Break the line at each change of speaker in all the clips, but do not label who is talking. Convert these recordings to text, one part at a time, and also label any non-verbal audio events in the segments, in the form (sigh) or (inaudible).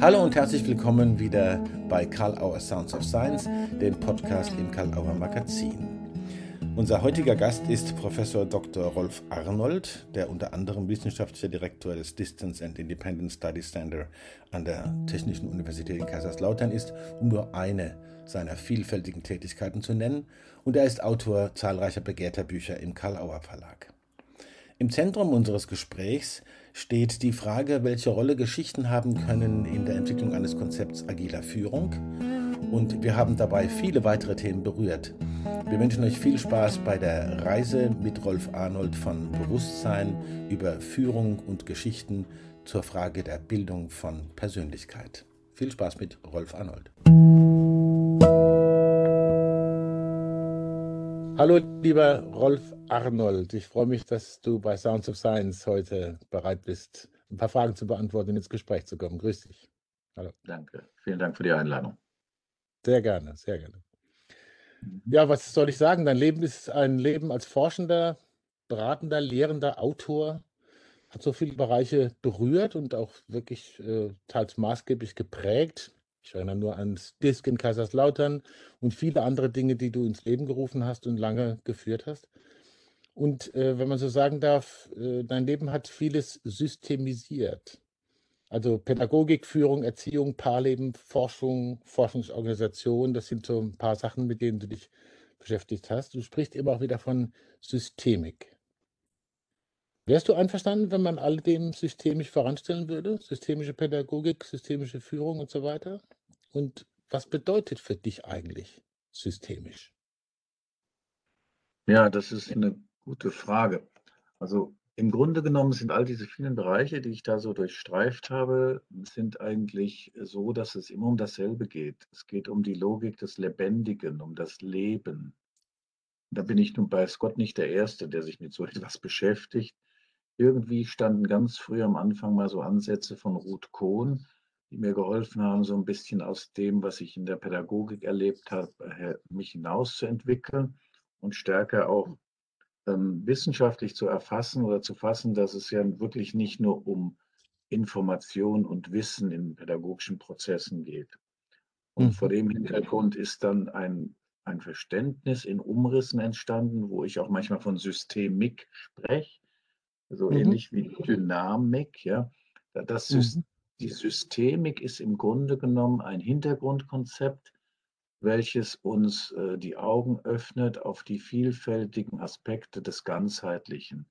Hallo und herzlich willkommen wieder bei Karl Auer Sounds of Science, dem Podcast im Karl Auer Magazin. Unser heutiger Gast ist Professor Dr. Rolf Arnold, der unter anderem wissenschaftlicher Direktor des Distance and Independent Studies Center an der Technischen Universität in Kaiserslautern ist, um nur eine seiner vielfältigen Tätigkeiten zu nennen, und er ist Autor zahlreicher begehrter Bücher im Karl Auer Verlag. Im Zentrum unseres Gesprächs steht die Frage, welche Rolle Geschichten haben können in der Entwicklung eines Konzepts agiler Führung. Und wir haben dabei viele weitere Themen berührt. Wir wünschen euch viel Spaß bei der Reise mit Rolf Arnold von Bewusstsein über Führung und Geschichten zur Frage der Bildung von Persönlichkeit. Viel Spaß mit Rolf Arnold. Hallo, lieber Rolf Arnold. Ich freue mich, dass du bei Sounds of Science heute bereit bist, ein paar Fragen zu beantworten und ins Gespräch zu kommen. Grüß dich.
Hallo. Danke. Vielen Dank für die Einladung.
Sehr gerne, sehr gerne. Mhm. Ja, was soll ich sagen? Dein Leben ist ein Leben als Forschender, Beratender, Lehrender, Autor. Hat so viele Bereiche berührt und auch wirklich äh, teils maßgeblich geprägt. Ich erinnere nur ans Disk in Kaiserslautern und viele andere Dinge, die du ins Leben gerufen hast und lange geführt hast. Und äh, wenn man so sagen darf, äh, dein Leben hat vieles systemisiert. Also Pädagogik, Führung, Erziehung, Paarleben, Forschung, Forschungsorganisation, das sind so ein paar Sachen, mit denen du dich beschäftigt hast. Du sprichst immer auch wieder von Systemik. Wärst du einverstanden, wenn man all dem systemisch voranstellen würde? Systemische Pädagogik, systemische Führung und so weiter? Und was bedeutet für dich eigentlich systemisch?
Ja, das ist eine gute Frage. Also im Grunde genommen sind all diese vielen Bereiche, die ich da so durchstreift habe, sind eigentlich so, dass es immer um dasselbe geht. Es geht um die Logik des Lebendigen, um das Leben. Da bin ich nun bei Scott nicht der Erste, der sich mit so (laughs) etwas beschäftigt. Irgendwie standen ganz früh am Anfang mal so Ansätze von Ruth Kohn, die mir geholfen haben, so ein bisschen aus dem, was ich in der Pädagogik erlebt habe, mich hinauszuentwickeln und stärker auch ähm, wissenschaftlich zu erfassen oder zu fassen, dass es ja wirklich nicht nur um Information und Wissen in pädagogischen Prozessen geht. Und mhm. vor dem Hintergrund ist dann ein, ein Verständnis in Umrissen entstanden, wo ich auch manchmal von Systemik spreche so mhm. ähnlich wie Dynamik. Ja. Das mhm. Die Systemik ist im Grunde genommen ein Hintergrundkonzept, welches uns äh, die Augen öffnet auf die vielfältigen Aspekte des Ganzheitlichen.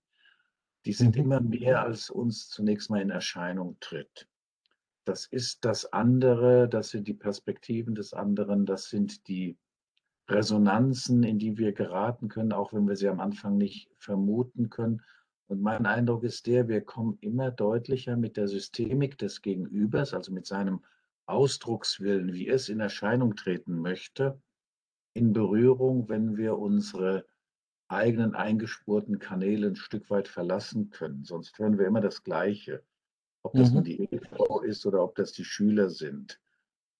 Die sind mhm. immer mehr, als uns zunächst mal in Erscheinung tritt. Das ist das andere, das sind die Perspektiven des anderen, das sind die Resonanzen, in die wir geraten können, auch wenn wir sie am Anfang nicht vermuten können. Und mein Eindruck ist der, wir kommen immer deutlicher mit der Systemik des Gegenübers, also mit seinem Ausdruckswillen, wie es in Erscheinung treten möchte, in Berührung, wenn wir unsere eigenen eingespurten Kanäle ein Stück weit verlassen können. Sonst hören wir immer das Gleiche. Ob das mhm. nun die Ehefrau ist oder ob das die Schüler sind.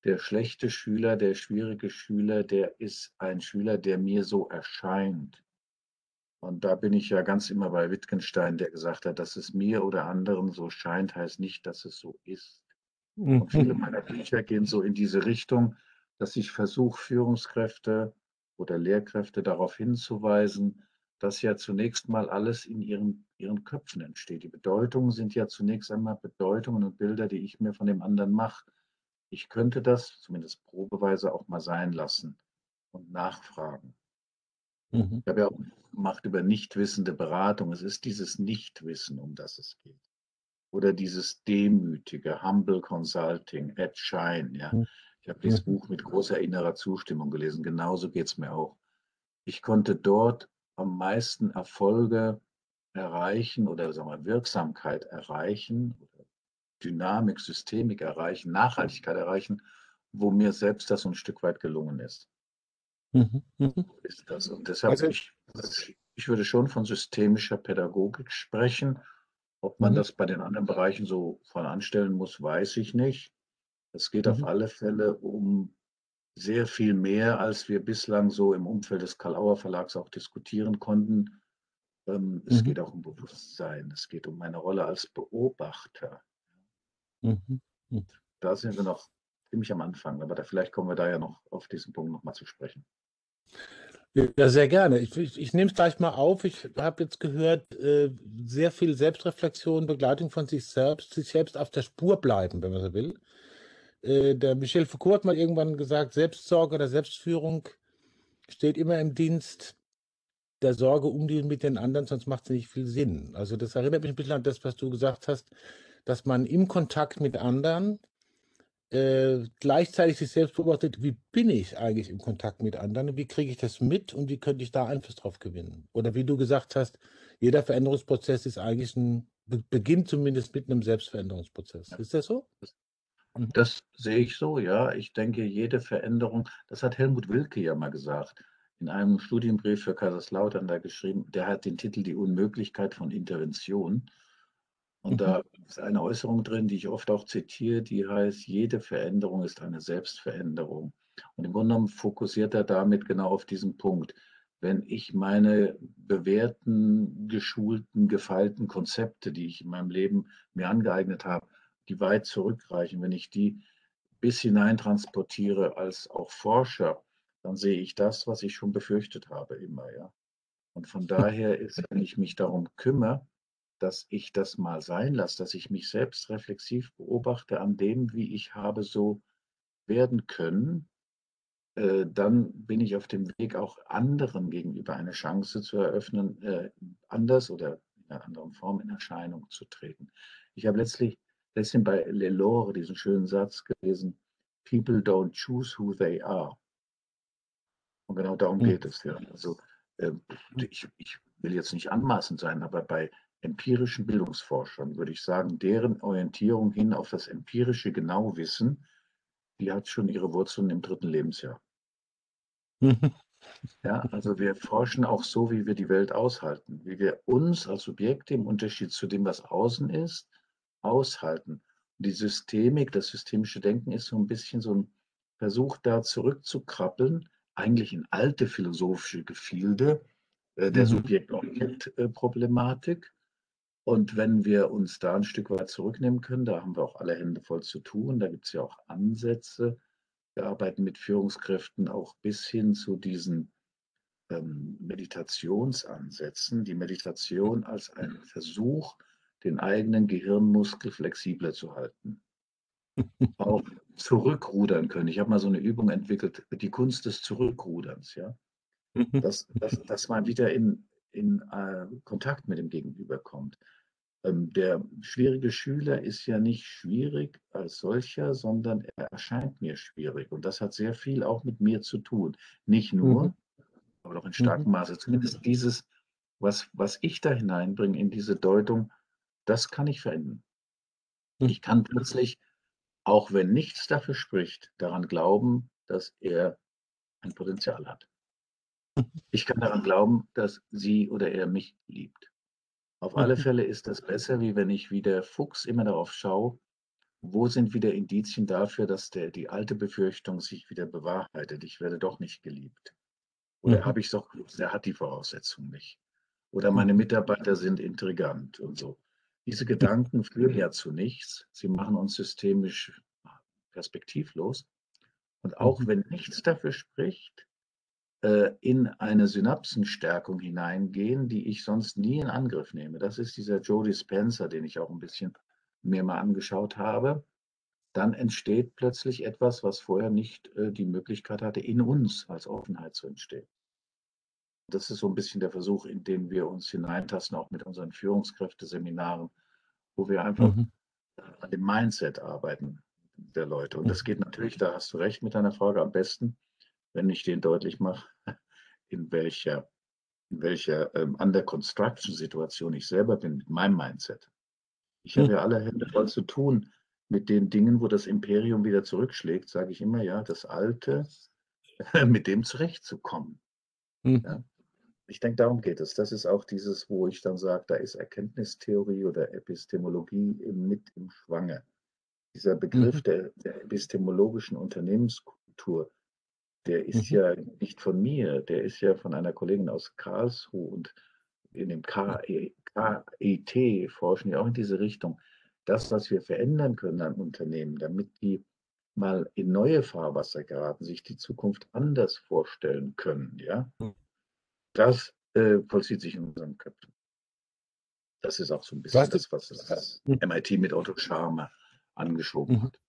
Der schlechte Schüler, der schwierige Schüler, der ist ein Schüler, der mir so erscheint. Und da bin ich ja ganz immer bei Wittgenstein, der gesagt hat, dass es mir oder anderen so scheint, heißt nicht, dass es so ist. Und viele mhm. meiner Bücher gehen so in diese Richtung, dass ich versuche, Führungskräfte oder Lehrkräfte darauf hinzuweisen, dass ja zunächst mal alles in ihren, ihren Köpfen entsteht. Die Bedeutungen sind ja zunächst einmal Bedeutungen und Bilder, die ich mir von dem anderen mache. Ich könnte das zumindest probeweise auch mal sein lassen und nachfragen. Mhm. Ich habe ja auch gemacht über nichtwissende Beratung. Es ist dieses Nichtwissen, um das es geht. Oder dieses demütige, humble Consulting, at Shine. Ja. Mhm. Ich habe dieses mhm. Buch mit großer innerer Zustimmung gelesen. Genauso geht es mir auch. Ich konnte dort am meisten Erfolge erreichen oder sagen wir, Wirksamkeit erreichen, Dynamik, Systemik erreichen, Nachhaltigkeit erreichen, wo mir selbst das ein Stück weit gelungen ist. Mhm, mhm. Ist das. Und deshalb, also, ich, ich würde schon von systemischer Pädagogik sprechen. Ob man mhm. das bei den anderen Bereichen so voranstellen muss, weiß ich nicht. Es geht auf alle Fälle um sehr viel mehr, als wir bislang so im Umfeld des Karl-Auer Verlags auch diskutieren konnten. Ähm, es geht auch um Bewusstsein. Es geht um meine Rolle als Beobachter. da sind wir noch ziemlich am Anfang, aber da, vielleicht kommen wir da ja noch auf diesen Punkt nochmal zu sprechen.
Ja, sehr gerne. Ich, ich, ich nehme es gleich mal auf. Ich habe jetzt gehört, äh, sehr viel Selbstreflexion, Begleitung von sich selbst, sich selbst auf der Spur bleiben, wenn man so will. Äh, der Michel Foucault hat mal irgendwann gesagt, Selbstsorge oder Selbstführung steht immer im Dienst der Sorge um die mit den anderen, sonst macht es nicht viel Sinn. Also das erinnert mich ein bisschen an das, was du gesagt hast, dass man im Kontakt mit anderen äh, gleichzeitig sich selbst beobachtet, wie bin ich eigentlich im Kontakt mit anderen, wie kriege ich das mit und wie könnte ich da Einfluss drauf gewinnen? Oder wie du gesagt hast, jeder Veränderungsprozess ist eigentlich ein, beginnt zumindest mit einem Selbstveränderungsprozess. Ja. Ist das so?
Mhm. Das sehe ich so, ja. Ich denke, jede Veränderung, das hat Helmut Wilke ja mal gesagt, in einem Studienbrief für Kaiserslautern da geschrieben, der hat den Titel Die Unmöglichkeit von Intervention. Und mhm. da ist eine Äußerung drin, die ich oft auch zitiere, die heißt, jede Veränderung ist eine Selbstveränderung. Und im Grunde genommen fokussiert er damit genau auf diesen Punkt. Wenn ich meine bewährten, geschulten, gefeilten Konzepte, die ich in meinem Leben mir angeeignet habe, die weit zurückreichen, wenn ich die bis hinein transportiere als auch Forscher, dann sehe ich das, was ich schon befürchtet habe immer, ja. Und von daher ist, wenn ich mich darum kümmere, dass ich das mal sein lasse, dass ich mich selbst reflexiv beobachte an dem, wie ich habe so werden können, äh, dann bin ich auf dem Weg, auch anderen gegenüber eine Chance zu eröffnen, äh, anders oder in einer anderen Form in Erscheinung zu treten. Ich habe letztlich letztlich bei Lelore diesen schönen Satz gelesen, People don't choose who they are. Und genau darum hm. geht es ja. Also äh, ich, ich will jetzt nicht anmaßend sein, aber bei empirischen Bildungsforschern, würde ich sagen, deren Orientierung hin auf das empirische Genauwissen, die hat schon ihre Wurzeln im dritten Lebensjahr. (laughs) Ja, also wir forschen auch so, wie wir die Welt aushalten, wie wir uns als Subjekte im Unterschied zu dem, was außen ist, aushalten. Und die Systemik, das systemische Denken ist so ein bisschen so ein Versuch, da zurückzukrabbeln, eigentlich in alte philosophische Gefilde äh, der mhm. Subjekt-Objekt-Problematik und wenn wir uns da ein Stück weit zurücknehmen können, da haben wir auch alle Hände voll zu tun. Da gibt es ja auch Ansätze. Wir arbeiten mit Führungskräften auch bis hin zu diesen ähm, Meditationsansätzen. Die Meditation als ein Versuch, den eigenen Gehirnmuskel flexibler zu halten. (laughs) auch zurückrudern können. Ich habe mal so eine Übung entwickelt, die Kunst des Zurückruderns. Ja? (laughs) Dass, dass, dass man wieder in, in äh, Kontakt mit dem Gegenüber kommt. Ähm, der schwierige Schüler ist ja nicht schwierig als solcher, sondern er erscheint mir schwierig. Und das hat sehr viel auch mit mir zu tun. Nicht nur, mhm. aber doch in starkem mhm. Maße. Zumindest dieses, was, was ich da hineinbringe in diese Deutung, das kann ich verändern. Mhm. Ich kann plötzlich, auch wenn nichts dafür spricht, daran glauben, dass er ein Potenzial hat. Ich kann daran glauben, dass sie oder er mich liebt. Auf alle. Fälle ist das besser, wie wenn ich wie der Fuchs immer darauf schaue, wo sind wieder Indizien dafür, dass der, die alte Befürchtung sich wieder bewahrheitet. Ich werde doch nicht geliebt. Oder mhm. habe ich es doch der hat die Voraussetzung nicht. Oder meine mhm. Mitarbeiter sind intrigant und so. Diese Gedanken führen ja zu nichts. Sie machen uns systemisch perspektivlos. Und auch mhm. wenn nichts dafür spricht, in eine Synapsenstärkung hineingehen, die ich sonst nie in Angriff nehme. Das ist dieser Joe Dispenza, den ich auch ein bisschen mir mal angeschaut habe. Dann entsteht plötzlich etwas, was vorher nicht äh, die Möglichkeit hatte, in uns als Offenheit zu entstehen. Das ist so ein bisschen der Versuch, in den wir uns hineintasten, auch mit unseren Führungskräfteseminaren, wo wir einfach mhm. an dem Mindset arbeiten der Leute. Und das geht natürlich, da hast du recht mit deiner Frage, am besten, wenn ich den deutlich mache, (laughs) in welcher, in welcher ähm, Under-Construction-Situation ich selber bin mit meinem Mindset. Ich hm. habe ja alle Hände voll zu tun mit den Dingen, wo das Imperium wieder zurückschlägt, sage ich immer, ja, das Alte, (laughs) mit dem zurechtzukommen. Hm. Ja. Ich denke, darum geht es. Das ist auch dieses, wo ich dann sage, da ist Erkenntnistheorie oder Epistemologie mit im Schwange. Dieser Begriff mhm. der, der epistemologischen Unternehmenskultur, der ist mhm. ja nicht von mir, der ist ja von einer Kollegin aus Karlsruhe und in dem KIT e, forschen ja auch in diese Richtung. das, was wir verändern können an Unternehmen, damit die mal in neue Fahrwasser geraten, sich die Zukunft anders vorstellen können, ja, hm. das äh, vollzieht sich in unseren Köpfen. Das ist auch so ein bisschen das, was das MIT mit Otto Scharmer angeschoben mhm. hat.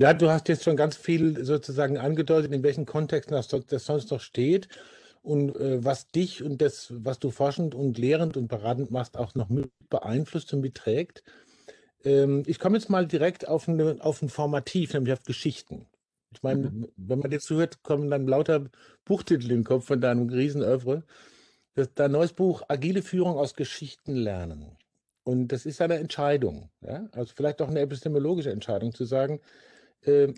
Ja, du hast jetzt schon ganz viel sozusagen angedeutet, in welchen Kontexten das, das sonst noch steht und äh, was dich und das, was du forschend und lehrend und beratend machst, auch noch mit beeinflusst und beträgt. Ähm, ich komme jetzt mal direkt auf, eine, auf ein Formativ, nämlich auf Geschichten. Ich meine, mhm. wenn man dir zuhört, kommen dann lauter Buchtitel in den Kopf von deinem Riesenöffre. Das, dein neues Buch Agile Führung aus Geschichten lernen. Und das ist eine Entscheidung, ja? also vielleicht auch eine epistemologische Entscheidung, zu sagen, äh,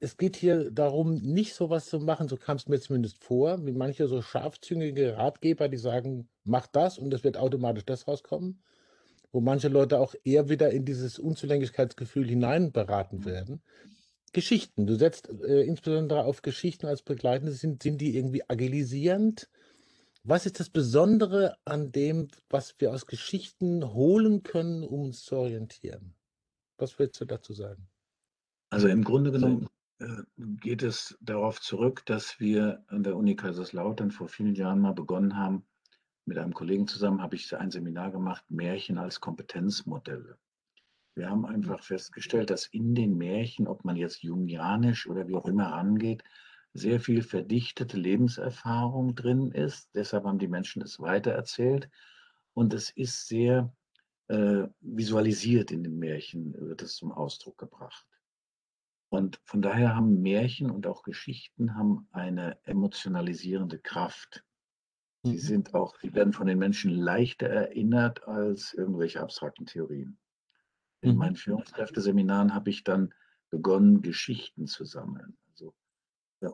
es geht hier darum, nicht so was zu machen, so kam es mir zumindest vor, wie manche so scharfzüngige Ratgeber, die sagen, mach das und es wird automatisch das rauskommen, wo manche Leute auch eher wieder in dieses Unzulänglichkeitsgefühl hinein beraten mhm. werden. Geschichten, du setzt äh, insbesondere auf Geschichten als Begleitende, sind, sind die irgendwie agilisierend? Was ist das Besondere an dem, was wir aus Geschichten holen können, um uns zu orientieren? Was willst du dazu sagen?
Also im Grunde genommen äh, geht es darauf zurück, dass wir an der Uni Kaiserslautern vor vielen Jahren mal begonnen haben, mit einem Kollegen zusammen habe ich ein Seminar gemacht, Märchen als Kompetenzmodelle. Wir haben einfach festgestellt, dass in den Märchen, ob man jetzt jungianisch oder wie auch immer rangeht, sehr viel verdichtete Lebenserfahrung drin ist. Deshalb haben die Menschen es weitererzählt. Und es ist sehr äh, visualisiert in den Märchen, wird es zum Ausdruck gebracht. Und von daher haben Märchen und auch Geschichten haben eine emotionalisierende Kraft. Sie mhm. sind auch, sie werden von den Menschen leichter erinnert als irgendwelche abstrakten Theorien. In mhm. meinen Führungskräfteseminaren habe ich dann begonnen, Geschichten zu sammeln. Also,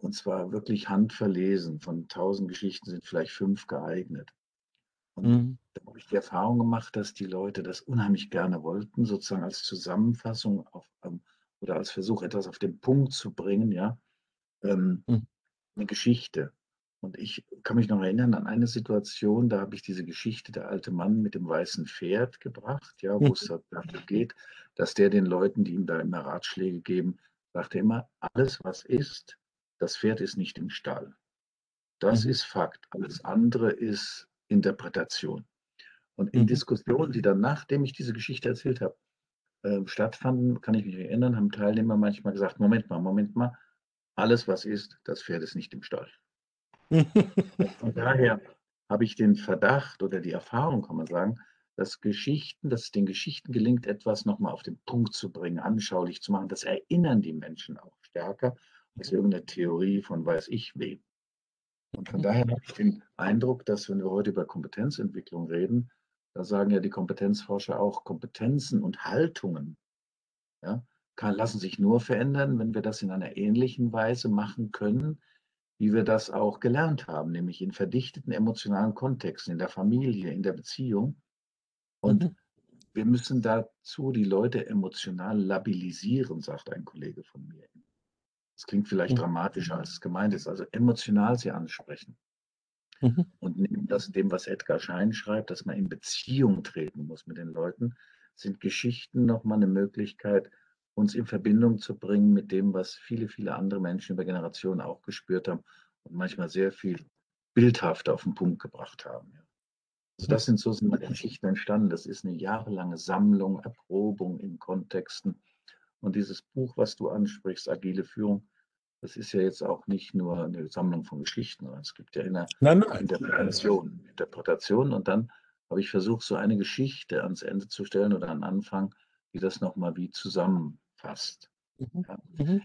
und zwar wirklich handverlesen. Von tausend Geschichten sind vielleicht fünf geeignet. Und mhm. da habe ich die Erfahrung gemacht, dass die Leute das unheimlich gerne wollten, sozusagen als Zusammenfassung auf, um, oder als Versuch, etwas auf den Punkt zu bringen, ja, ähm, mhm. eine Geschichte. Und ich kann mich noch erinnern an eine Situation, da habe ich diese Geschichte der alte Mann mit dem weißen Pferd gebracht, ja, wo mhm. es darum geht, dass der den Leuten, die ihm da immer Ratschläge geben, sagt er immer, alles was ist, das Pferd ist nicht im Stall. Das mhm. ist Fakt. Alles andere ist Interpretation. Und in mhm. Diskussionen, die dann, nachdem ich diese Geschichte erzählt habe, äh, stattfanden, kann ich mich erinnern, haben Teilnehmer manchmal gesagt, Moment mal, Moment mal, alles was ist, das Pferd ist nicht im Stall. (laughs) Von daher habe ich den Verdacht oder die Erfahrung, kann man sagen, dass Geschichten, dass es den Geschichten gelingt, etwas nochmal auf den Punkt zu bringen, anschaulich zu machen. Das erinnern die Menschen auch stärker als irgendeine Theorie von weiß ich wem. Und von daher habe ich den Eindruck, dass wenn wir heute über Kompetenzentwicklung reden, da sagen ja die Kompetenzforscher auch, Kompetenzen und Haltungen ja, kann, lassen sich nur verändern, wenn wir das in einer ähnlichen Weise machen können, wie wir das auch gelernt haben, nämlich in verdichteten emotionalen Kontexten, in der Familie, in der Beziehung. Und mhm. wir müssen dazu die Leute emotional labilisieren, sagt ein Kollege von mir. Das klingt vielleicht mhm. dramatischer, als es gemeint ist. Also emotional sie ansprechen. Mhm. Und neben das, dem, was Edgar Schein schreibt, dass man in Beziehung treten muss mit den Leuten, sind Geschichten nochmal eine Möglichkeit, uns in Verbindung zu bringen mit dem, was viele, viele andere Menschen über Generationen auch gespürt haben und manchmal sehr viel bildhaft auf den Punkt gebracht haben. Also das sind so sind Geschichten entstanden. Das ist eine jahrelange Sammlung, Erprobung in Kontexten. Und dieses Buch, was du ansprichst, Agile Führung, das ist ja jetzt auch nicht nur eine Sammlung von Geschichten, sondern es gibt ja eine nein, nein. Interpretation, Interpretation. Und dann habe ich versucht, so eine Geschichte ans Ende zu stellen oder an Anfang, die das nochmal wie zusammenfasst. Mhm. Ja. Mhm.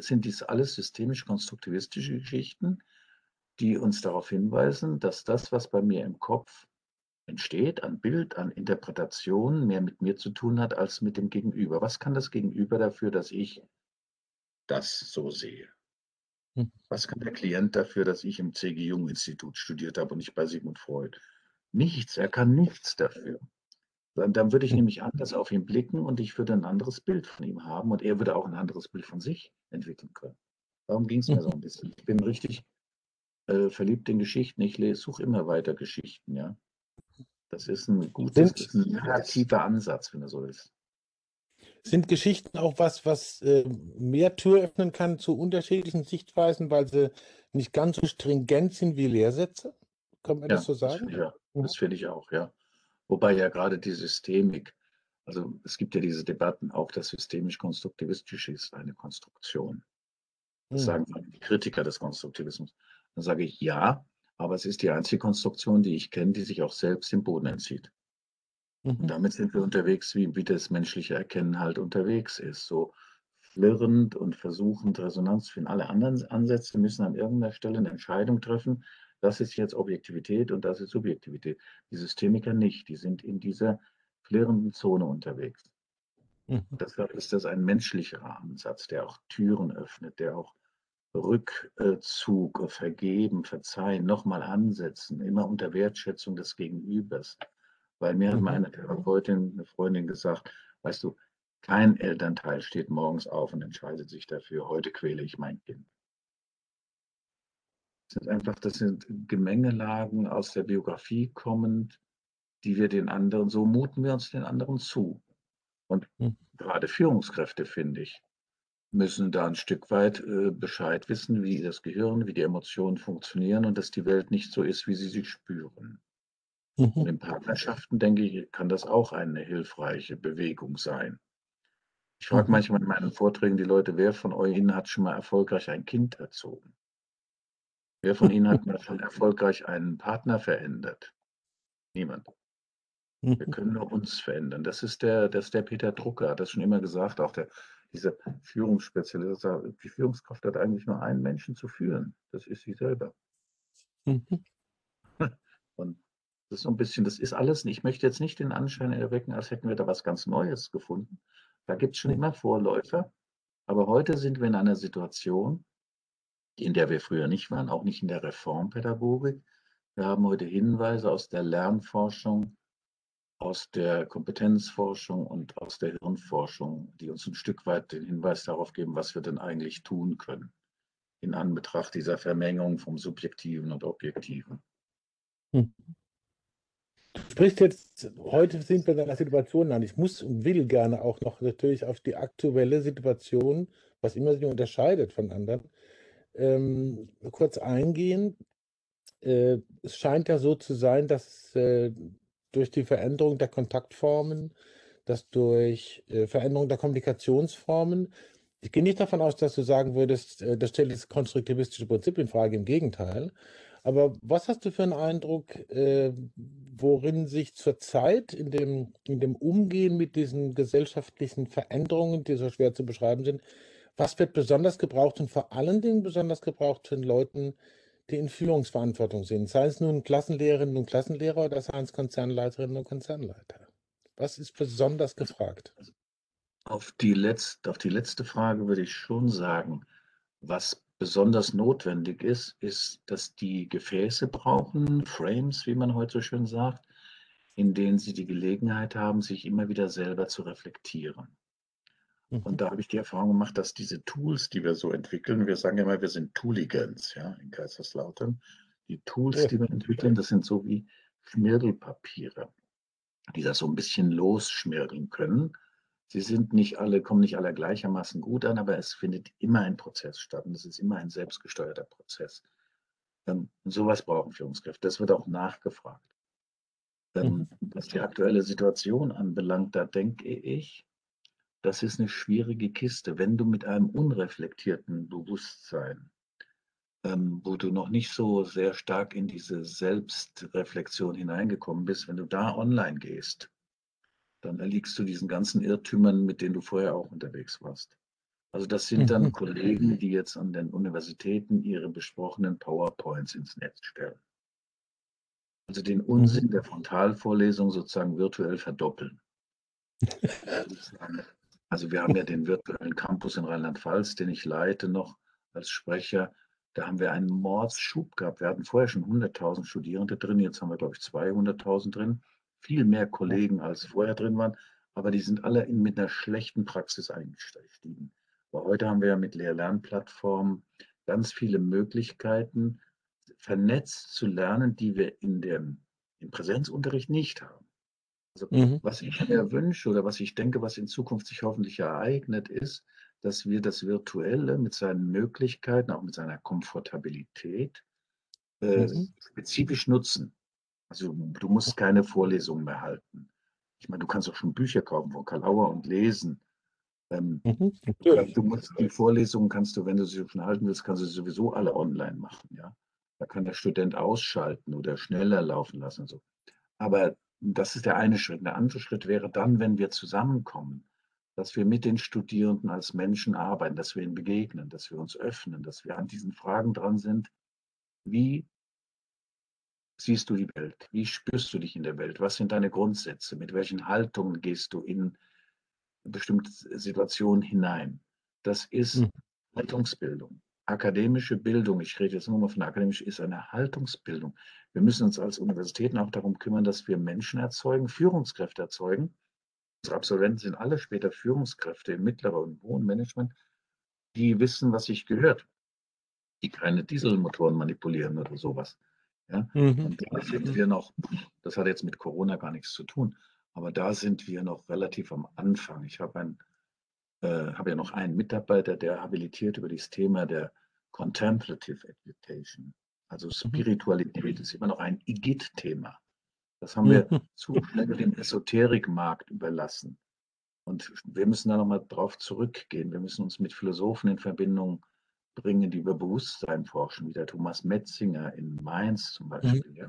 Sind dies alles systemisch-konstruktivistische Geschichten, die uns darauf hinweisen, dass das, was bei mir im Kopf entsteht, an Bild, an Interpretation, mehr mit mir zu tun hat als mit dem Gegenüber. Was kann das Gegenüber dafür, dass ich das so sehe. Hm. Was kann der Klient dafür, dass ich im C.G. Jung Institut studiert habe und nicht bei Sigmund Freud? Nichts, er kann nichts dafür. Dann, dann würde ich hm. nämlich anders auf ihn blicken und ich würde ein anderes Bild von ihm haben und er würde auch ein anderes Bild von sich entwickeln können. Darum ging es mir so ein bisschen. Ich bin richtig äh, verliebt in Geschichten. Ich suche immer weiter Geschichten, ja. Das ist ein gutes, ein narrativer Ansatz, wenn er so ist.
Sind Geschichten auch was, was äh, mehr Tür öffnen kann zu unterschiedlichen Sichtweisen, weil sie nicht ganz so stringent sind wie Lehrsätze? Kann man
ja,
das so sagen?
Das ja, das finde ich auch, ja. Wobei ja gerade die Systemik, also es gibt ja diese Debatten, auch das systemisch-konstruktivistische ist eine Konstruktion. Das hm. sagen die Kritiker des Konstruktivismus. Dann sage ich ja, aber es ist die einzige Konstruktion, die ich kenne, die sich auch selbst im Boden entzieht. Mhm. Und damit sind wir unterwegs, wie, wie das menschliche Erkennen halt unterwegs ist. So flirrend und versuchend Resonanz zu finden. Alle anderen Ansätze müssen an irgendeiner Stelle eine Entscheidung treffen. Das ist jetzt Objektivität und das ist Subjektivität. Die Systemiker nicht. Die sind in dieser flirrenden Zone unterwegs. Mhm. Deshalb ist das ein menschlicherer Ansatz, der auch Türen öffnet, der auch Rückzug, Vergeben, Verzeihen, nochmal ansetzen, immer unter Wertschätzung des Gegenübers. Weil mir mhm. hat mal eine Therapeutin, eine Freundin gesagt, weißt du, kein Elternteil steht morgens auf und entscheidet sich dafür, heute quäle ich mein Kind. Das sind einfach, das sind Gemengelagen aus der Biografie kommend, die wir den anderen, so muten wir uns den anderen zu. Und mhm. gerade Führungskräfte, finde ich, müssen da ein Stück weit äh, Bescheid wissen, wie das Gehirn, wie die Emotionen funktionieren und dass die Welt nicht so ist, wie sie sie spüren. Mhm. Und in Partnerschaften, denke ich, kann das auch eine hilfreiche Bewegung sein. Ich frage mhm. manchmal in meinen Vorträgen die Leute, wer von euch Ihnen hat schon mal erfolgreich ein Kind erzogen? Wer von Ihnen hat (laughs) mal schon erfolgreich einen Partner verändert? Niemand. Wir mhm. können nur uns verändern. Das ist der, das ist der Peter Drucker, hat das schon immer gesagt, auch der, dieser Führungsspezialist. Die Führungskraft hat eigentlich nur einen Menschen zu führen. Das ist sie selber. Mhm. Das ist so ein bisschen, das ist alles, ich möchte jetzt nicht den Anschein erwecken, als hätten wir da was ganz Neues gefunden. Da gibt es schon immer Vorläufer. Aber heute sind wir in einer Situation, in der wir früher nicht waren, auch nicht in der Reformpädagogik. Wir haben heute Hinweise aus der Lernforschung, aus der Kompetenzforschung und aus der Hirnforschung, die uns ein Stück weit den Hinweis darauf geben, was wir denn eigentlich tun können in Anbetracht dieser Vermengung vom Subjektiven und Objektiven. Hm.
Du sprichst jetzt, heute sind wir in einer Situation an. Ich muss und will gerne auch noch natürlich auf die aktuelle Situation, was immer sich unterscheidet von anderen, ähm, kurz eingehen. Äh, es scheint ja so zu sein, dass äh, durch die Veränderung der Kontaktformen, dass durch äh, Veränderung der Kommunikationsformen, ich gehe nicht davon aus, dass du sagen würdest, äh, das stellt das konstruktivistische Prinzip in Frage, im Gegenteil. Aber was hast du für einen Eindruck, äh, worin sich zurzeit in dem, in dem Umgehen mit diesen gesellschaftlichen Veränderungen, die so schwer zu beschreiben sind, was wird besonders gebraucht und vor allen Dingen besonders gebraucht von Leuten, die in Führungsverantwortung sind, sei es nun Klassenlehrerinnen und Klassenlehrer oder seien es Konzernleiterinnen und Konzernleiter? Was ist besonders gefragt?
Auf die, letzte, auf die letzte Frage würde ich schon sagen, was besonders notwendig ist, ist, dass die Gefäße brauchen, Frames, wie man heute so schön sagt, in denen sie die Gelegenheit haben, sich immer wieder selber zu reflektieren. Und mhm. da habe ich die Erfahrung gemacht, dass diese Tools, die wir so entwickeln, wir sagen immer, wir sind Tooligans, ja, in Kaiserslautern. Die Tools, die wir entwickeln, das sind so wie Schmirgelpapiere, die das so ein bisschen losschmirgeln können Sie sind nicht alle, kommen nicht alle gleichermaßen gut an, aber es findet immer ein Prozess statt und es ist immer ein selbstgesteuerter Prozess. Ähm, sowas brauchen Führungskräfte. Das wird auch nachgefragt. Ähm, mhm. Was die aktuelle Situation anbelangt, da denke ich, das ist eine schwierige Kiste. Wenn du mit einem unreflektierten Bewusstsein, ähm, wo du noch nicht so sehr stark in diese Selbstreflexion hineingekommen bist, wenn du da online gehst, dann erliegst du diesen ganzen Irrtümern, mit denen du vorher auch unterwegs warst. Also das sind dann mhm. Kollegen, die jetzt an den Universitäten ihre besprochenen PowerPoints ins Netz stellen. Also den Unsinn mhm. der Frontalvorlesung sozusagen virtuell verdoppeln. Also wir haben ja den virtuellen Campus in Rheinland-Pfalz, den ich leite noch als Sprecher. Da haben wir einen Mordsschub gehabt. Wir hatten vorher schon 100.000 Studierende drin, jetzt haben wir, glaube ich, 200.000 drin viel mehr Kollegen als vorher drin waren, aber die sind alle in, mit einer schlechten Praxis eingestiegen. Aber heute haben wir ja mit Lehr-Lernplattformen ganz viele Möglichkeiten, vernetzt zu lernen, die wir in dem, im Präsenzunterricht nicht haben. Also mhm. was ich mir wünsche oder was ich denke, was in Zukunft sich hoffentlich ereignet, ist, dass wir das Virtuelle mit seinen Möglichkeiten, auch mit seiner Komfortabilität äh, mhm. spezifisch nutzen. Also du musst keine Vorlesungen mehr halten. Ich meine, du kannst auch schon Bücher kaufen von Karl Auer und lesen. Ähm, mhm, du musst die Vorlesungen kannst du, wenn du sie schon halten willst, kannst du sie sowieso alle online machen. Ja, da kann der Student ausschalten oder schneller laufen lassen. So. Aber das ist der eine Schritt. Der andere Schritt wäre dann, wenn wir zusammenkommen, dass wir mit den Studierenden als Menschen arbeiten, dass wir ihnen begegnen, dass wir uns öffnen, dass wir an diesen Fragen dran sind. Wie siehst du die Welt? Wie spürst du dich in der Welt? Was sind deine Grundsätze? Mit welchen Haltungen gehst du in bestimmte Situationen hinein? Das ist mhm. Haltungsbildung. Akademische Bildung, ich rede jetzt nur mal von akademisch, ist eine Haltungsbildung. Wir müssen uns als Universitäten auch darum kümmern, dass wir Menschen erzeugen, Führungskräfte erzeugen. Unsere Absolventen sind alle später Führungskräfte im mittleren und hohen Management, die wissen, was sich gehört, die keine Dieselmotoren manipulieren oder sowas. Ja? Mhm. Und da sind wir noch, das hat jetzt mit Corona gar nichts zu tun, aber da sind wir noch relativ am Anfang. Ich habe ein, äh, habe ja noch einen Mitarbeiter, der habilitiert über das Thema der Contemplative Education. Also mhm. Spiritualität ist immer noch ein IGIT-Thema. Das haben wir (laughs) zu schnell dem Esoterikmarkt überlassen. Und wir müssen da nochmal drauf zurückgehen. Wir müssen uns mit Philosophen in Verbindung bringen, die über Bewusstsein forschen, wie der Thomas Metzinger in Mainz zum Beispiel. Mhm. Ja.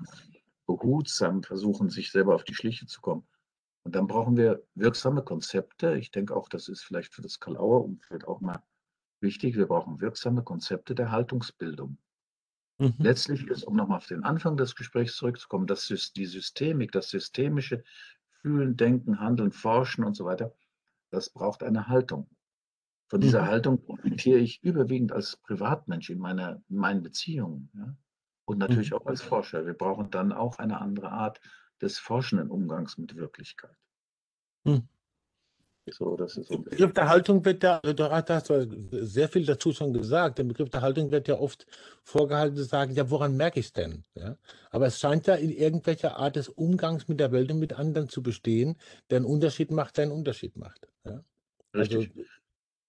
Behutsam versuchen, sich selber auf die Schliche zu kommen. Und dann brauchen wir wirksame Konzepte. Ich denke auch, das ist vielleicht für das Karl-Auer-Umfeld auch mal wichtig. Wir brauchen wirksame Konzepte der Haltungsbildung. Mhm. Letztlich ist, um nochmal auf den Anfang des Gesprächs zurückzukommen, das ist die Systemik, das systemische Fühlen, Denken, Handeln, Forschen und so weiter, das braucht eine Haltung. Von dieser mhm. Haltung profitiere ich überwiegend als Privatmensch in, meiner, in meinen Beziehungen. Ja? Und natürlich mhm. auch als Forscher. Wir brauchen dann auch eine andere Art des forschenden Umgangs mit Wirklichkeit. Mhm.
So, das ist der Begriff der Haltung wird ja, du hast sehr viel dazu schon gesagt, der Begriff der Haltung wird ja oft vorgehalten zu sagen, ja, woran merke ich es denn? Ja? Aber es scheint ja in irgendwelcher Art des Umgangs mit der Welt und mit anderen zu bestehen, der einen Unterschied macht, der einen Unterschied macht. Ja?
Richtig. Also,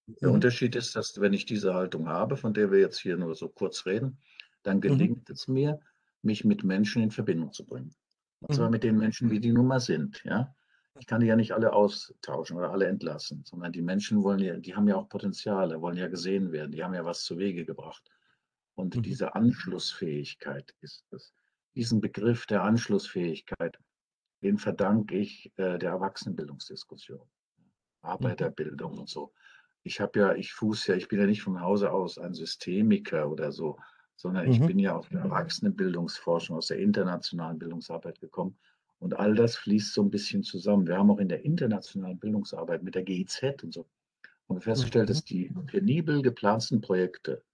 der mhm. Unterschied ist, dass wenn ich diese Haltung habe, von der wir jetzt hier nur so kurz reden, dann mhm. gelingt es mir, mich mit Menschen in Verbindung zu bringen. Und zwar mhm. mit den Menschen, wie die nun mal sind. Ja? Ich kann die ja nicht alle austauschen oder alle entlassen, sondern die Menschen wollen ja, die haben ja auch Potenziale, wollen ja gesehen werden, die haben ja was zu Wege gebracht. Und mhm. diese Anschlussfähigkeit ist es. Diesen Begriff der Anschlussfähigkeit, den verdanke ich äh, der Erwachsenenbildungsdiskussion, mhm. Arbeiterbildung und so ich habe ja, ich fuß ja, ich bin ja nicht von Hause aus ein Systemiker oder so, sondern mhm. ich bin ja aus der Erwachsenenbildungsforschung, aus der internationalen Bildungsarbeit gekommen. Und all das fließt so ein bisschen zusammen. Wir haben auch in der internationalen Bildungsarbeit mit der GIZ und so und festgestellt, mhm. dass die penibel geplanten Projekte,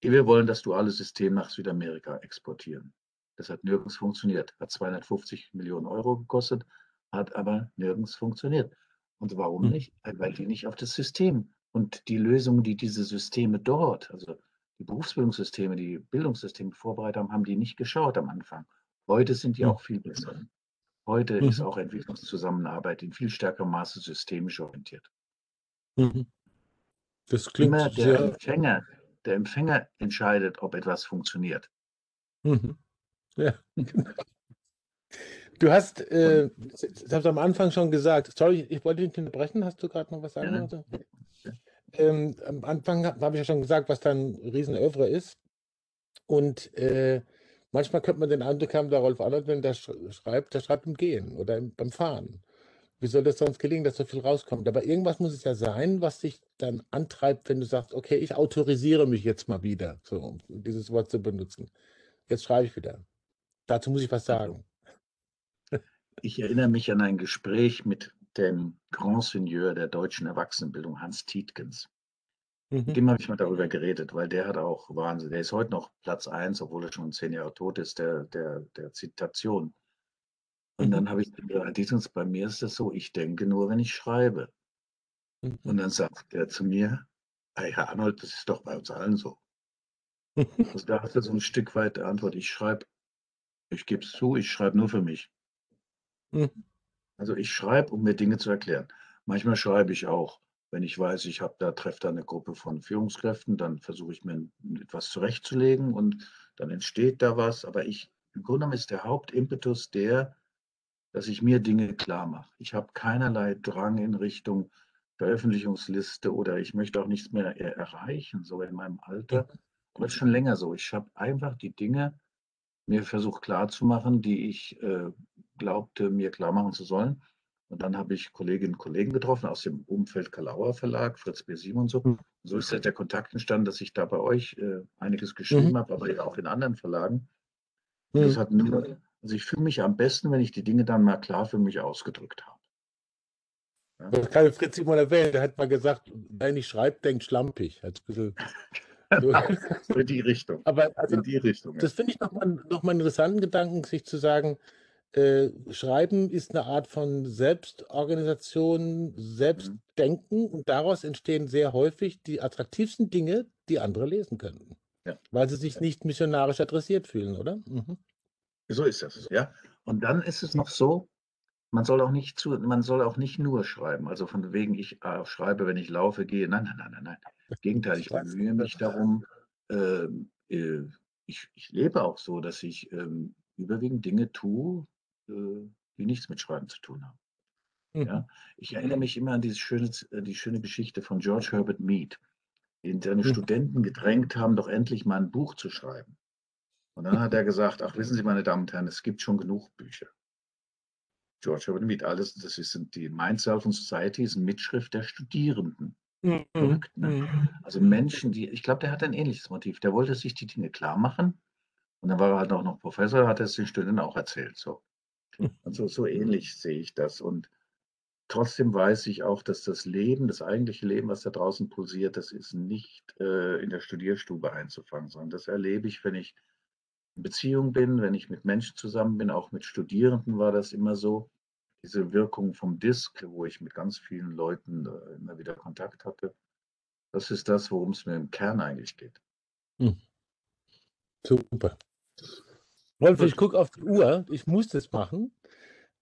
wir wollen das duale System nach Südamerika exportieren. Das hat nirgends funktioniert. Hat 250 Millionen Euro gekostet, hat aber nirgends funktioniert. Und warum hm. nicht? Weil die nicht auf das System und die Lösungen, die diese Systeme dort, also die Berufsbildungssysteme, die Bildungssysteme vorbereitet haben, haben die nicht geschaut am Anfang. Heute sind die hm. auch viel besser. Heute mhm. ist auch Entwicklungszusammenarbeit in viel stärkerem Maße systemisch orientiert. Mhm. Das klingt Immer der sehr... Empfänger, der Empfänger entscheidet, ob etwas funktioniert.
Mhm. Ja, (laughs) genau. Du hast, äh, das hast du am Anfang schon gesagt, sorry, ich wollte dich unterbrechen, hast du gerade noch was sagen? Ja. Ähm, am Anfang habe ich ja schon gesagt, was dein Riesenövre ist. Und äh, manchmal könnte man den Eindruck haben, der Rolf Arnold, wenn der schreibt, der schreibt im Gehen oder im, beim Fahren. Wie soll das sonst gelingen, dass so viel rauskommt? Aber irgendwas muss es ja sein, was dich dann antreibt, wenn du sagst, okay, ich autorisiere mich jetzt mal wieder, so, um dieses Wort zu benutzen. Jetzt schreibe ich wieder. Dazu muss ich was sagen.
Ich erinnere mich an ein Gespräch mit dem Grand Seigneur der deutschen Erwachsenenbildung, Hans Tietgens. Mhm. Mit dem habe ich mal darüber geredet, weil der hat auch Wahnsinn. Der ist heute noch Platz 1, obwohl er schon zehn Jahre tot ist, der, der, der Zitation. Und mhm. dann habe ich gesagt, Tietgens, bei mir ist das so, ich denke nur, wenn ich schreibe. Mhm. Und dann sagt er zu mir, hey, Herr Arnold, das ist doch bei uns allen so. (laughs) also da hat er so ein Stück weit Antwort, ich schreibe Ich gebe es zu, ich schreibe nur für mich. Hm. Also ich schreibe, um mir Dinge zu erklären. Manchmal schreibe ich auch, wenn ich weiß, ich habe da treffe da eine Gruppe von Führungskräften, dann versuche ich mir etwas zurechtzulegen und dann entsteht da was. Aber ich, im Grunde genommen ist der Hauptimpetus der, dass ich mir Dinge klar mache. Ich habe keinerlei Drang in Richtung Veröffentlichungsliste oder ich möchte auch nichts mehr erreichen, so in meinem Alter. Aber es ist schon länger so. Ich habe einfach die Dinge mir versucht klarzumachen, die ich äh, glaubte, mir klar machen zu sollen. Und dann habe ich Kolleginnen und Kollegen getroffen aus dem Umfeld Kalauer Verlag, Fritz B. Simon und so. Und hm. so ist halt der Kontakt entstanden, dass ich da bei euch äh, einiges geschrieben mhm. habe, aber ja auch in anderen Verlagen. Mhm. Das hat nur, also ich fühle mich am besten, wenn ich die Dinge dann mal klar für mich ausgedrückt habe.
Ja? Das kann Fritz Simon erwähnen, der hat mal gesagt, wer nicht schreibt, denkt schlampig. Hat ein bisschen (laughs)
so in die Richtung.
Aber also, in die Richtung. Das finde ich nochmal noch mal einen interessanten Gedanken, sich zu sagen, äh, Schreiben ist eine Art von Selbstorganisation, Selbstdenken mhm. und daraus entstehen sehr häufig die attraktivsten Dinge, die andere lesen könnten. Ja. Weil sie sich nicht missionarisch adressiert fühlen, oder? Mhm.
So ist das, ja. Und dann ist es noch so, man soll auch nicht zu, man soll auch nicht nur schreiben. Also von wegen, ich äh, schreibe, wenn ich laufe, gehe. Nein, nein, nein, nein, nein. Im Gegenteil, ich (laughs) bemühe mich darum, ähm, äh, ich, ich, lebe auch so, dass ich ähm, überwiegend Dinge tue, die nichts mit Schreiben zu tun haben. Mhm. Ja? Ich erinnere mich immer an diese schöne, äh, die schöne Geschichte von George Herbert Mead, den seine mhm. Studenten gedrängt haben, doch endlich mal ein Buch zu schreiben. Und dann hat er gesagt, ach wissen Sie, meine Damen und Herren, es gibt schon genug Bücher. George Herbert Mead, alles, das ist die Mind, Self and Society, ist eine Mitschrift der Studierenden. Mhm. Verrückt, ne? Mhm. Also Menschen, die, ich glaube, der hat ein ähnliches Motiv. Der wollte sich die Dinge klar machen. Und dann war er halt auch noch Professor, hat er es den Studenten auch erzählt. So. Also so ähnlich sehe ich das. Und trotzdem weiß ich auch, dass das Leben, das eigentliche Leben, was da draußen pulsiert, das ist nicht äh, in der Studierstube einzufangen, sondern das erlebe ich, wenn ich in Beziehung bin, wenn ich mit Menschen zusammen bin, auch mit Studierenden war das immer so diese Wirkung vom Disk, wo ich mit ganz vielen Leuten äh, immer wieder Kontakt hatte, das ist das, worum es mir im Kern eigentlich geht. Hm.
Super. Wolf, ich gucke auf die Uhr, ich muss das machen.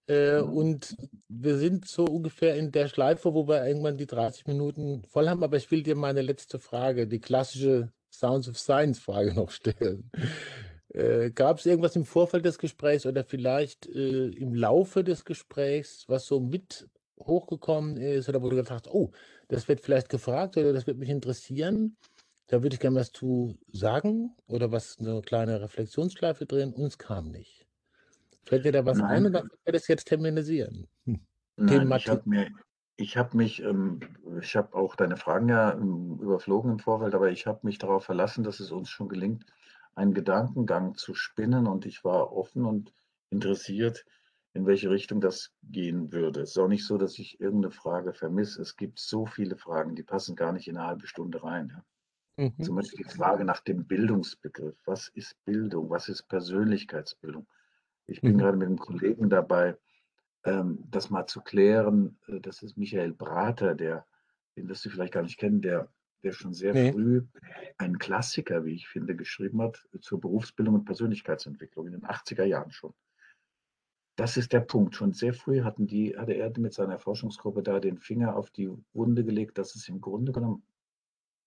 Äh, mhm. und wir sind so ungefähr in der Schleife, wo wir irgendwann die 30 Minuten voll haben. Aber ich will dir meine letzte Frage, die klassische Sounds of Science Frage (laughs) noch stellen. Äh, Gab es irgendwas im Vorfeld des Gesprächs oder vielleicht äh, im Laufe des Gesprächs, was so mit hochgekommen ist oder wo du gedacht hast, oh, das wird vielleicht gefragt oder das wird mich interessieren? Da würde ich gerne was zu sagen oder was eine kleine Reflexionsschleife drehen und es kam nicht. Fällt dir da was Nein. ein oder wir das jetzt terminisieren?
Hm. Nein, ich habe mir, ich habe mich, ähm, ich habe auch deine Fragen ja ähm, überflogen im Vorfeld, aber ich habe mich darauf verlassen, dass es uns schon gelingt, einen Gedankengang zu spinnen und ich war offen und interessiert, in welche Richtung das gehen würde. Es ist auch nicht so, dass ich irgendeine Frage vermisse. Es gibt so viele Fragen, die passen gar nicht in eine halbe Stunde rein. Ja. Mhm. Zum Beispiel die Frage nach dem Bildungsbegriff. Was ist Bildung? Was ist Persönlichkeitsbildung? Ich bin mhm. gerade mit einem Kollegen dabei, ähm, das mal zu klären. Äh, das ist Michael Brater, der, den wirst du vielleicht gar nicht kennen, der der schon sehr nee. früh einen Klassiker, wie ich finde, geschrieben hat zur Berufsbildung und Persönlichkeitsentwicklung in den 80er Jahren schon. Das ist der Punkt. Schon sehr früh hatten die, hatte er mit seiner Forschungsgruppe da den Finger auf die Wunde gelegt, dass es im Grunde genommen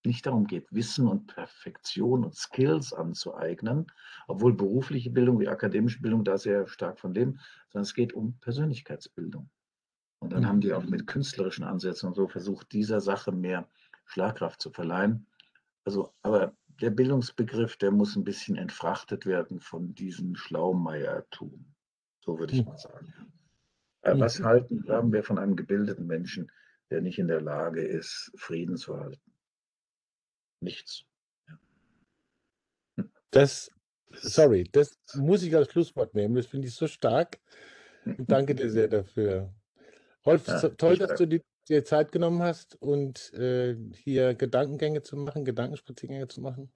nicht darum geht, Wissen und Perfektion und Skills anzueignen, obwohl berufliche Bildung wie akademische Bildung da sehr stark von leben, sondern es geht um Persönlichkeitsbildung. Und dann mhm. haben die auch mit künstlerischen Ansätzen und so versucht, dieser Sache mehr Schlagkraft zu verleihen. Also, aber der Bildungsbegriff, der muss ein bisschen entfrachtet werden von diesem Schlaumeiertum. So würde ich mal sagen. Äh. Was halten haben wir von einem gebildeten Menschen, der nicht in der Lage ist, Frieden zu halten? Nichts.
Das, sorry, das muss ich als Schlusswort nehmen. Das finde ich so stark. Und danke dir sehr dafür. Rolf, ja, toll, dass du die dir Zeit genommen hast und äh, hier Gedankengänge zu machen, Gedankenspaziergänge zu machen.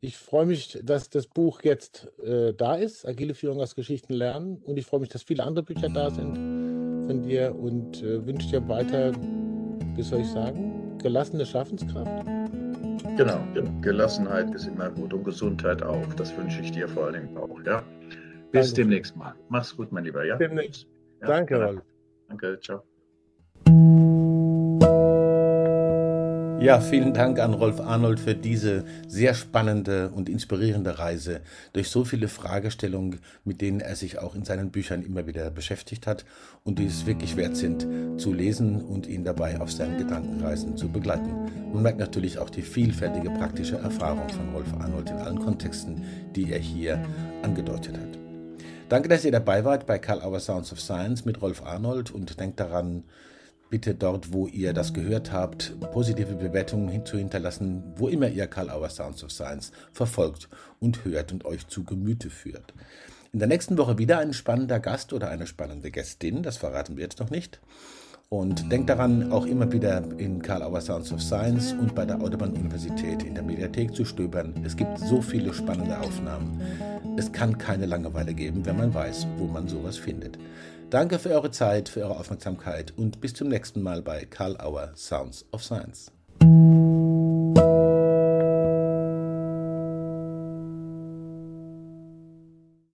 Ich freue mich, dass das Buch jetzt äh, da ist, Agile Führung aus Geschichten lernen. Und ich freue mich, dass viele andere Bücher da sind von dir und äh, wünsche dir weiter, wie soll ich sagen, gelassene Schaffenskraft.
Genau, Gelassenheit ist immer gut und Gesundheit auch. Das wünsche ich dir vor allen Dingen auch. Ja? Bis demnächst mal. Mach's gut, mein Lieber. Ja?
Demnächst. Ja, Danke, Rolf.
Danke, ciao.
Ja, vielen Dank an Rolf Arnold für diese sehr spannende und inspirierende Reise durch so viele Fragestellungen, mit denen er sich auch in seinen Büchern immer wieder beschäftigt hat und die es wirklich wert sind zu lesen und ihn dabei auf seinen Gedankenreisen zu begleiten. Man merkt natürlich auch die vielfältige praktische Erfahrung von Rolf Arnold in allen Kontexten, die er hier angedeutet hat. Danke, dass ihr dabei wart bei Karl Auer Sounds of Science mit Rolf Arnold und denkt daran, bitte dort, wo ihr das gehört habt, positive Bewertungen zu hinterlassen, wo immer ihr Karl Auer Sounds of Science verfolgt und hört und euch zu Gemüte führt. In der nächsten Woche wieder ein spannender Gast oder eine spannende Gästin, das verraten wir jetzt noch nicht. Und denkt daran, auch immer wieder in Karl Auer Sounds of Science und bei der Autobahn-Universität in der Mediathek zu stöbern. Es gibt so viele spannende Aufnahmen. Es kann keine Langeweile geben, wenn man weiß, wo man sowas findet. Danke für eure Zeit, für eure Aufmerksamkeit und bis zum nächsten Mal bei Karl Auer Sounds of Science.